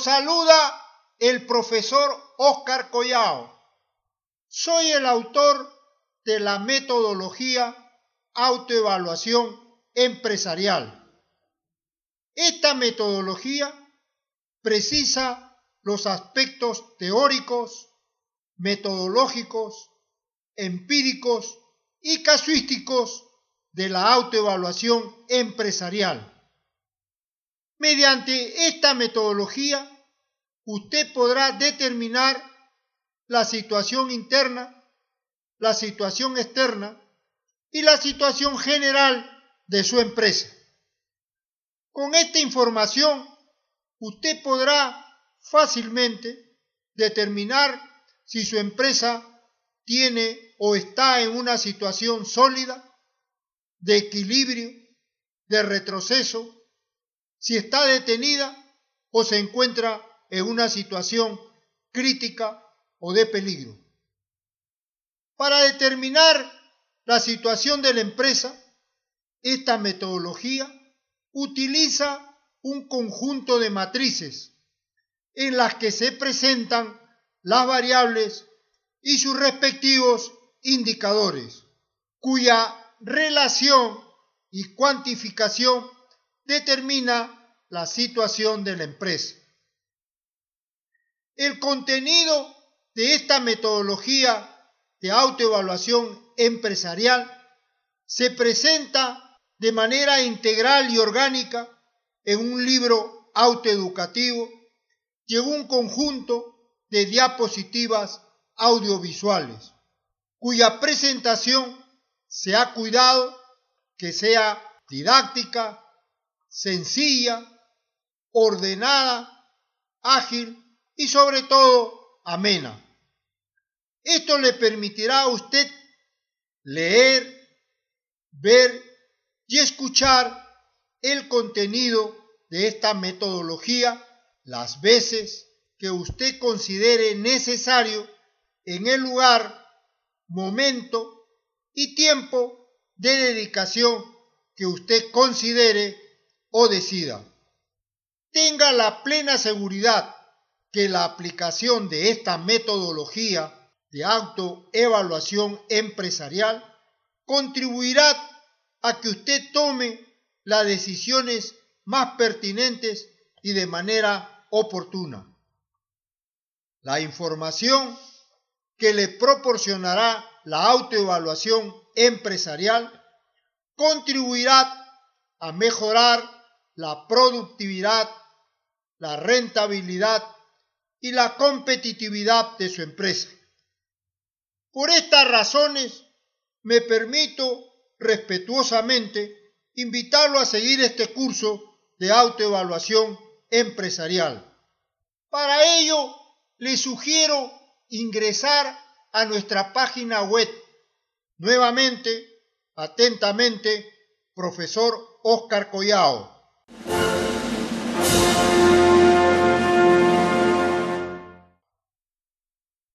Saluda el profesor Oscar Collao. Soy el autor de la metodología autoevaluación empresarial. Esta metodología precisa los aspectos teóricos, metodológicos, empíricos y casuísticos de la autoevaluación empresarial. Mediante esta metodología, usted podrá determinar la situación interna, la situación externa y la situación general de su empresa. Con esta información, usted podrá fácilmente determinar si su empresa tiene o está en una situación sólida, de equilibrio, de retroceso, si está detenida o se encuentra en una situación crítica o de peligro. Para determinar la situación de la empresa, esta metodología utiliza un conjunto de matrices en las que se presentan las variables y sus respectivos indicadores, cuya relación y cuantificación determina la situación de la empresa. El contenido de esta metodología de autoevaluación empresarial se presenta de manera integral y orgánica en un libro autoeducativo y en un conjunto de diapositivas audiovisuales, cuya presentación se ha cuidado que sea didáctica, sencilla, ordenada, ágil y sobre todo amena. Esto le permitirá a usted leer, ver y escuchar el contenido de esta metodología las veces que usted considere necesario en el lugar, momento y tiempo de dedicación que usted considere o decida. Tenga la plena seguridad que la aplicación de esta metodología de autoevaluación empresarial contribuirá a que usted tome las decisiones más pertinentes y de manera oportuna. La información que le proporcionará la autoevaluación empresarial contribuirá a mejorar la productividad, la rentabilidad y la competitividad de su empresa. Por estas razones, me permito respetuosamente invitarlo a seguir este curso de autoevaluación empresarial. Para ello, le sugiero ingresar a nuestra página web. Nuevamente, atentamente, profesor Oscar Collao.